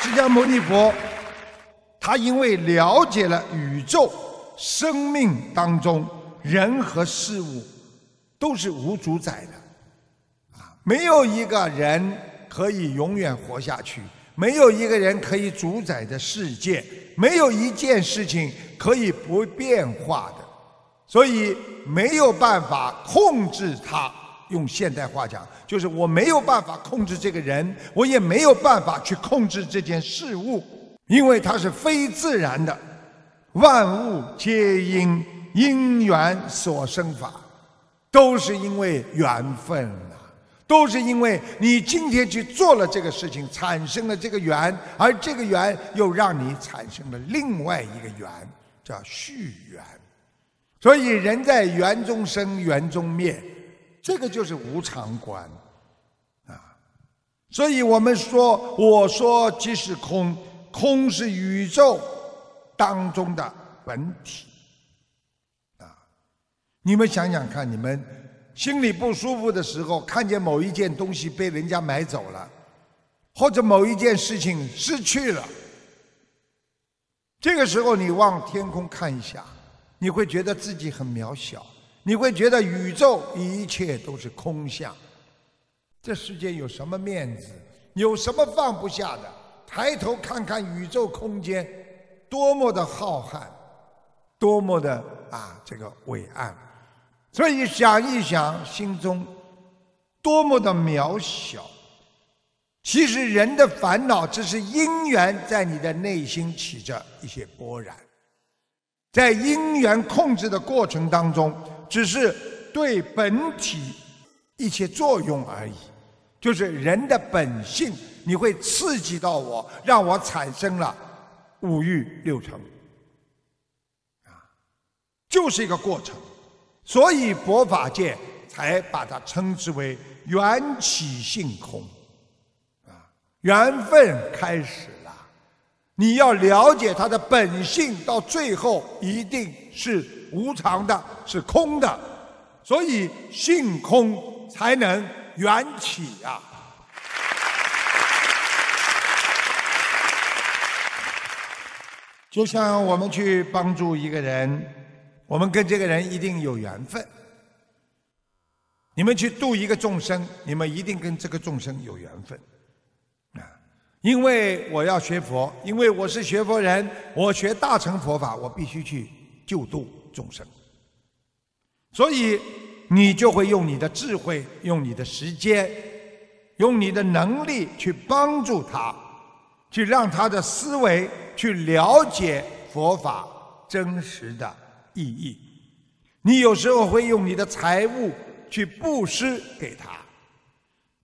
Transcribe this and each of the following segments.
释迦牟尼佛，他因为了解了宇宙生命当中人和事物都是无主宰的，啊，没有一个人可以永远活下去，没有一个人可以主宰的世界，没有一件事情可以不变化的，所以没有办法控制它。用现代话讲，就是我没有办法控制这个人，我也没有办法去控制这件事物，因为它是非自然的。万物皆因因缘所生法，都是因为缘分啊，都是因为你今天去做了这个事情，产生了这个缘，而这个缘又让你产生了另外一个缘，叫续缘。所以人在缘中生，缘中灭。这个就是无常观，啊，所以我们说，我说即是空，空是宇宙当中的本体，啊，你们想想看，你们心里不舒服的时候，看见某一件东西被人家买走了，或者某一件事情失去了，这个时候你往天空看一下，你会觉得自己很渺小。你会觉得宇宙一切都是空相，这世界有什么面子？有什么放不下的？抬头看看宇宙空间，多么的浩瀚，多么的啊这个伟岸。所以想一想，心中多么的渺小。其实人的烦恼只是因缘在你的内心起着一些波澜，在因缘控制的过程当中。只是对本体一些作用而已，就是人的本性，你会刺激到我，让我产生了五欲六尘，啊，就是一个过程，所以佛法界才把它称之为缘起性空，啊，缘分开始了，你要了解它的本性，到最后一定是。无常的，是空的，所以性空才能缘起啊。就像我们去帮助一个人，我们跟这个人一定有缘分。你们去度一个众生，你们一定跟这个众生有缘分啊！因为我要学佛，因为我是学佛人，我学大乘佛法，我必须去救度。众生，所以你就会用你的智慧，用你的时间，用你的能力去帮助他，去让他的思维去了解佛法真实的意义。你有时候会用你的财物去布施给他，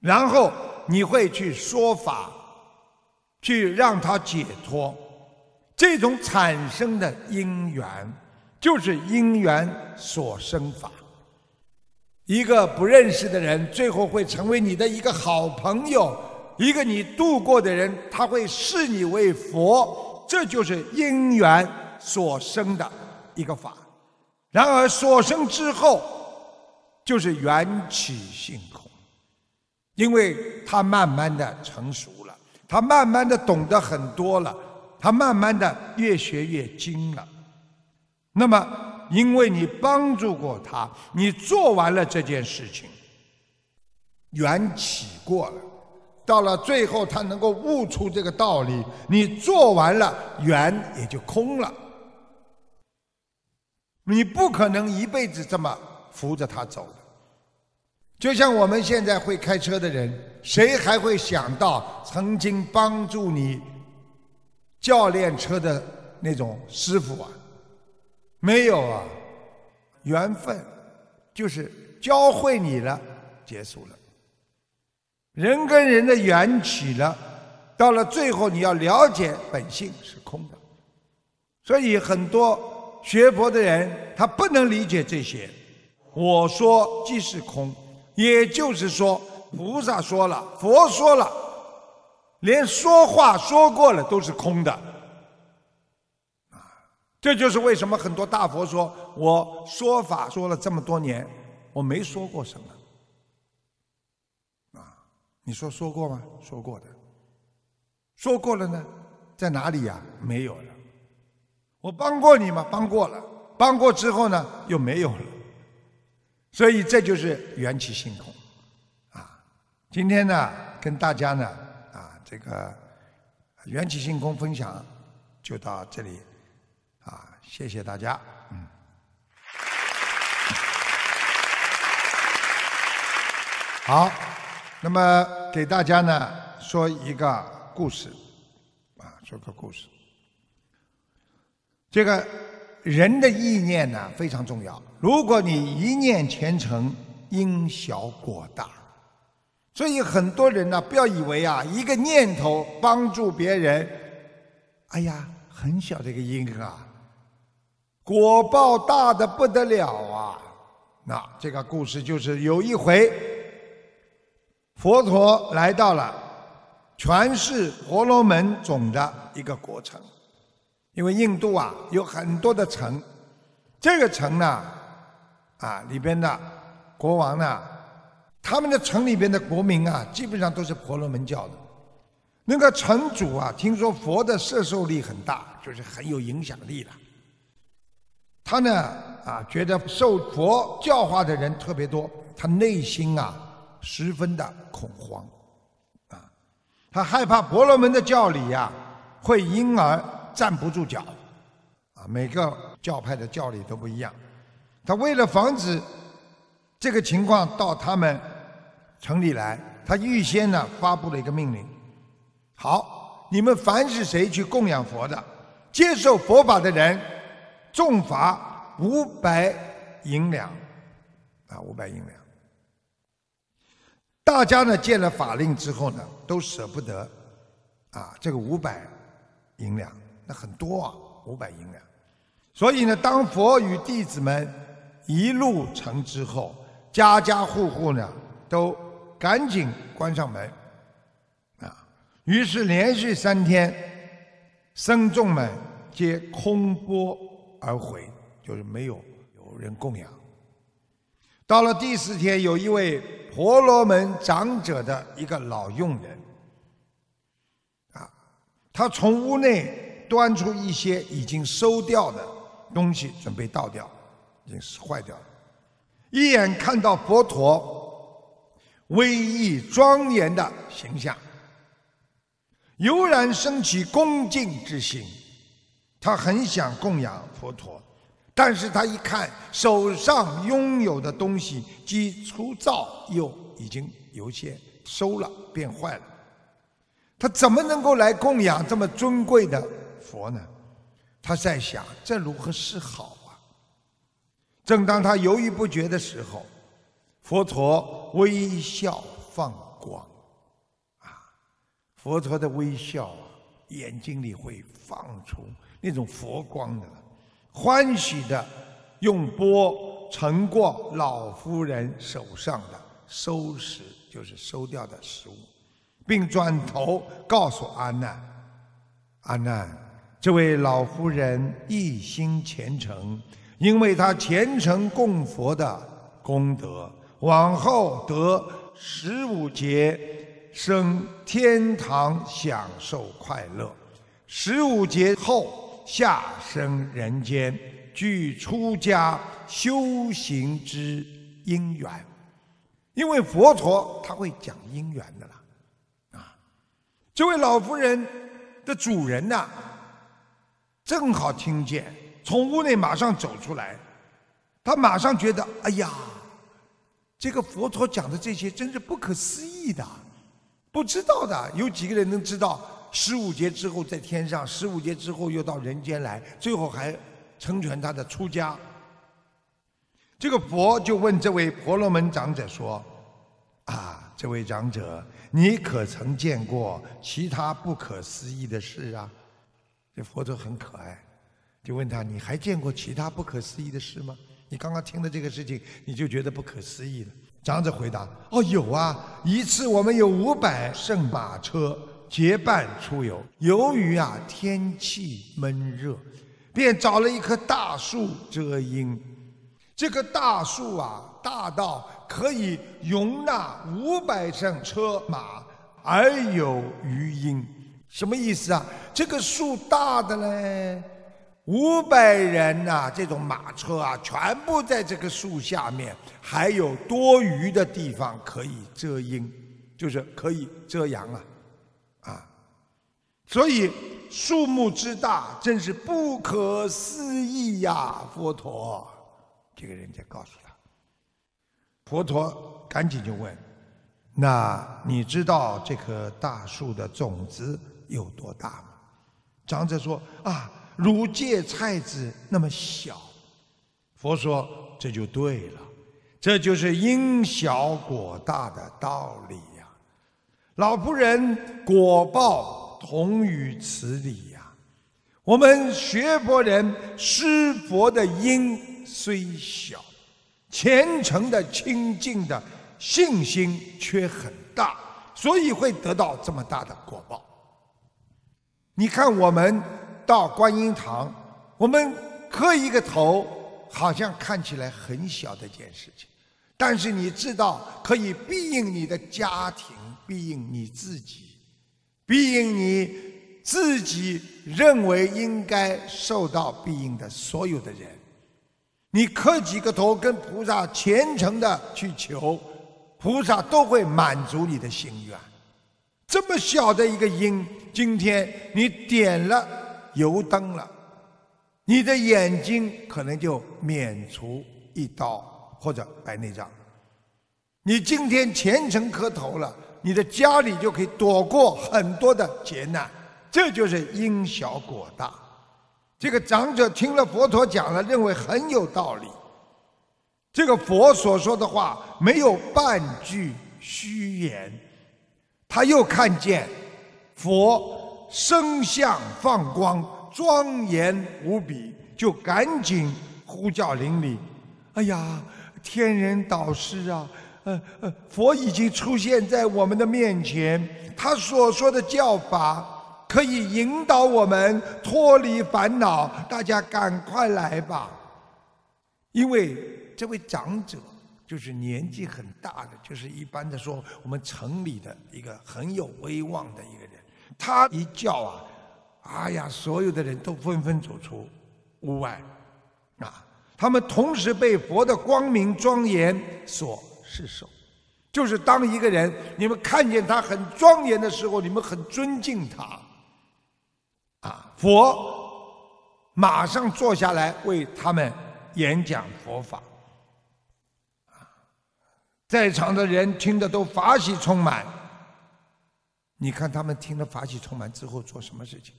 然后你会去说法，去让他解脱。这种产生的因缘。就是因缘所生法，一个不认识的人，最后会成为你的一个好朋友；一个你度过的人，他会视你为佛，这就是因缘所生的一个法。然而所生之后，就是缘起性空，因为他慢慢的成熟了，他慢慢的懂得很多了，他慢慢的越学越精了。那么，因为你帮助过他，你做完了这件事情，缘起过了，到了最后他能够悟出这个道理，你做完了缘也就空了。你不可能一辈子这么扶着他走的。就像我们现在会开车的人，谁还会想到曾经帮助你教练车的那种师傅啊？没有啊，缘分就是教会你了，结束了。人跟人的缘起了，到了最后你要了解本性是空的，所以很多学佛的人他不能理解这些。我说即是空，也就是说菩萨说了，佛说了，连说话说过了都是空的。这就是为什么很多大佛说：“我说法说了这么多年，我没说过什么。”啊，你说说过吗？说过的。说过了呢？在哪里呀？没有了。我帮过你吗？帮过了。帮过之后呢？又没有了。所以这就是缘起性空。啊，今天呢，跟大家呢，啊，这个缘起性空分享就到这里。谢谢大家。嗯。好，那么给大家呢说一个故事，啊，说个故事。这个人的意念呢非常重要，如果你一念虔诚，因小果大。所以很多人呢，不要以为啊，一个念头帮助别人，哎呀，很小的一个因啊，果报大的不得了啊。那这个故事就是有一回。佛陀来到了全是婆罗门种的一个国城，因为印度啊有很多的城，这个城呢，啊里边的国王呢，他们的城里边的国民啊，基本上都是婆罗门教的。那个城主啊，听说佛的摄受力很大，就是很有影响力了。他呢，啊觉得受佛教化的人特别多，他内心啊。十分的恐慌，啊，他害怕婆罗门的教理呀，会因而站不住脚，啊，每个教派的教理都不一样。他为了防止这个情况到他们城里来，他预先呢发布了一个命令：好，你们凡是谁去供养佛的，接受佛法的人，重罚五百银两，啊，五百银两。大家呢见了法令之后呢，都舍不得，啊，这个五百银两，那很多啊，五百银两。所以呢，当佛与弟子们一路成之后，家家户户呢都赶紧关上门，啊，于是连续三天，僧众们皆空钵而毁，就是没有有人供养。到了第四天，有一位。婆罗门长者的一个老佣人，啊，他从屋内端出一些已经收掉的东西，准备倒掉，已经是坏掉了。一眼看到佛陀威仪庄严的形象，油然升起恭敬之心，他很想供养佛陀。但是他一看手上拥有的东西，既粗糙又已经有些收了，变坏了。他怎么能够来供养这么尊贵的佛呢？他在想，这如何是好啊？正当他犹豫不决的时候，佛陀微笑放光，啊，佛陀的微笑，眼睛里会放出那种佛光的。欢喜的用钵盛过老夫人手上的收拾，就是收掉的食物，并转头告诉阿难：“阿难，这位老夫人一心虔诚，因为她虔诚供佛的功德，往后得十五劫生天堂享受快乐，十五劫后。”下生人间，具出家修行之因缘，因为佛陀他会讲因缘的啦，啊，这位老夫人的主人呐，正好听见，从屋内马上走出来，他马上觉得，哎呀，这个佛陀讲的这些真是不可思议的，不知道的有几个人能知道？十五劫之后在天上，十五劫之后又到人间来，最后还成全他的出家。这个佛就问这位婆罗门长者说：“啊，这位长者，你可曾见过其他不可思议的事啊？”这佛陀很可爱，就问他：“你还见过其他不可思议的事吗？你刚刚听的这个事情，你就觉得不可思议了？”长者回答：“哦，有啊，一次我们有五百乘马车。”结伴出游，由于啊天气闷热，便找了一棵大树遮阴。这棵大树啊，大到可以容纳五百乘车马，而有余荫。什么意思啊？这个树大的嘞，五百人呐，这种马车啊，全部在这个树下面，还有多余的地方可以遮阴，就是可以遮阳啊，啊，所以树木之大，真是不可思议呀！佛陀，这个人家告诉他，佛陀赶紧就问：那你知道这棵大树的种子？有多大吗？长者说：“啊，如芥菜籽那么小。”佛说：“这就对了，这就是因小果大的道理呀。老仆人果报同于此理呀。我们学佛人施佛的因虽小，虔诚的清净的信心却很大，所以会得到这么大的果报。”你看，我们到观音堂，我们磕一个头，好像看起来很小的一件事情，但是你知道，可以庇应你的家庭，庇应你自己，庇应你自己认为应该受到庇应的所有的人。你磕几个头，跟菩萨虔诚的去求，菩萨都会满足你的心愿。这么小的一个因，今天你点了油灯了，你的眼睛可能就免除一刀或者白内障。你今天虔诚磕头了，你的家里就可以躲过很多的劫难。这就是因小果大。这个长者听了佛陀讲了，认为很有道理。这个佛所说的话没有半句虚言。他又看见佛身相放光，庄严无比，就赶紧呼叫邻里：“哎呀，天人导师啊，呃呃，佛已经出现在我们的面前，他所说的教法可以引导我们脱离烦恼，大家赶快来吧！因为这位长者。”就是年纪很大的，就是一般的说，我们城里的一个很有威望的一个人，他一叫啊，哎呀，所有的人都纷纷走出屋外，啊，他们同时被佛的光明庄严所视受。就是当一个人你们看见他很庄严的时候，你们很尊敬他，啊，佛马上坐下来为他们演讲佛法。啊在场的人听得都法喜充满。你看他们听了法喜充满之后做什么事情？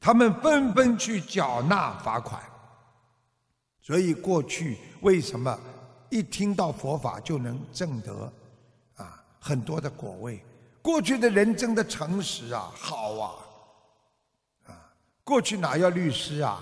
他们纷纷去缴纳罚款。所以过去为什么一听到佛法就能证得啊很多的果位？过去的人真的诚实啊，好啊，啊，过去哪要律师啊？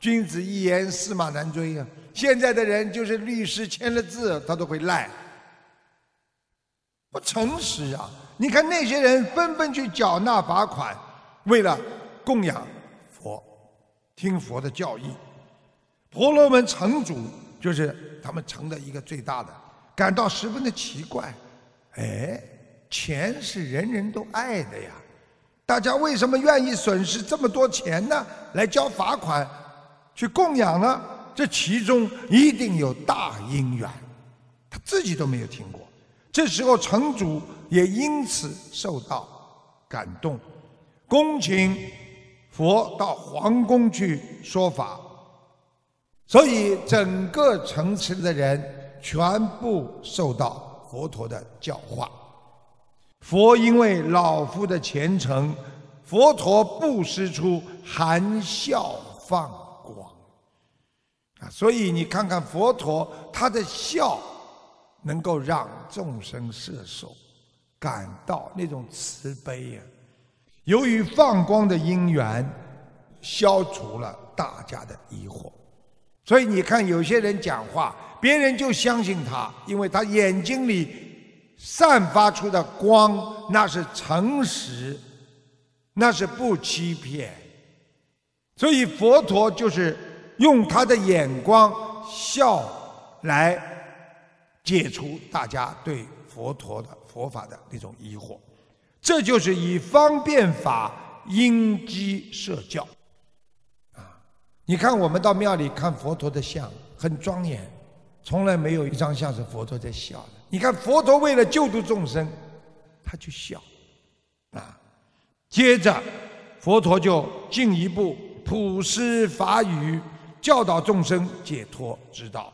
君子一言，驷马难追呀。现在的人就是律师签了字，他都会赖。不诚实啊！你看那些人纷纷去缴纳罚款，为了供养佛，听佛的教义。婆罗门城主就是他们城的一个最大的，感到十分的奇怪。哎，钱是人人都爱的呀，大家为什么愿意损失这么多钱呢？来交罚款，去供养呢？这其中一定有大因缘，他自己都没有听过。这时候，城主也因此受到感动，恭请佛到皇宫去说法，所以整个城池的人全部受到佛陀的教化。佛因为老夫的虔诚，佛陀布施出含笑放光啊！所以你看看佛陀他的笑。能够让众生摄受，感到那种慈悲呀。由于放光的因缘，消除了大家的疑惑。所以你看，有些人讲话，别人就相信他，因为他眼睛里散发出的光，那是诚实，那是不欺骗。所以佛陀就是用他的眼光笑来。解除大家对佛陀的佛法的那种疑惑，这就是以方便法因机设教。啊，你看我们到庙里看佛陀的像，很庄严，从来没有一张像是佛陀在笑的。你看佛陀为了救度众生，他去笑。啊，接着佛陀就进一步普施法语，教导众生解脱之道。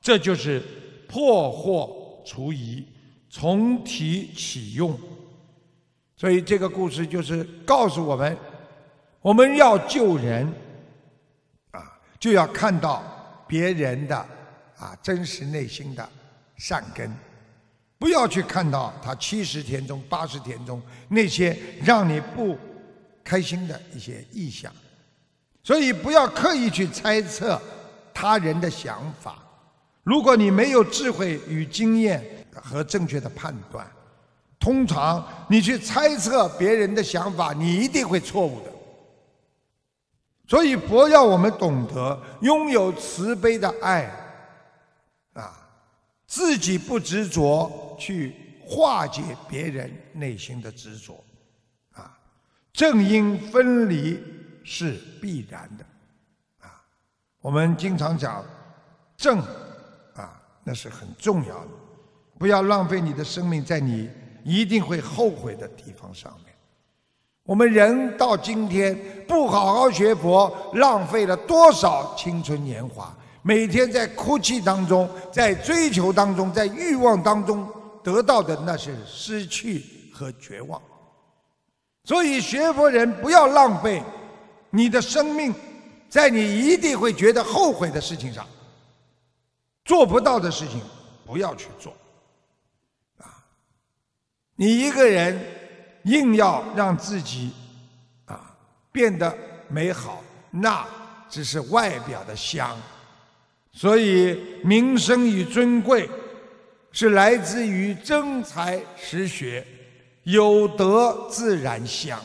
这就是破惑除疑，从体起用。所以这个故事就是告诉我们：我们要救人，啊，就要看到别人的啊真实内心的善根，不要去看到他七十天中、八十天中那些让你不开心的一些意象。所以不要刻意去猜测他人的想法。如果你没有智慧与经验和正确的判断。通常你去猜测别人的想法，你一定会错误的。所以佛要我们懂得拥有慈悲的爱，啊，自己不执着，去化解别人内心的执着，啊，正因分离是必然的，啊，我们经常讲正，那是很重要的，不要浪费你的生命在你。一定会后悔的地方上面，我们人到今天不好好学佛，浪费了多少青春年华？每天在哭泣当中，在追求当中，在欲望当中得到的那是失去和绝望。所以学佛人不要浪费你的生命，在你一定会觉得后悔的事情上，做不到的事情不要去做。啊你一个人硬要让自己啊变得美好，那只是外表的香。所以名声与尊贵是来自于真才实学，有德自然香。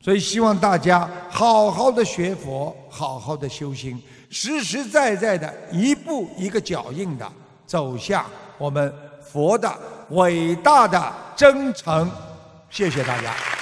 所以希望大家好好的学佛，好好的修心，实实在在的一步一个脚印的走向我们佛的伟大的。征程，谢谢大家。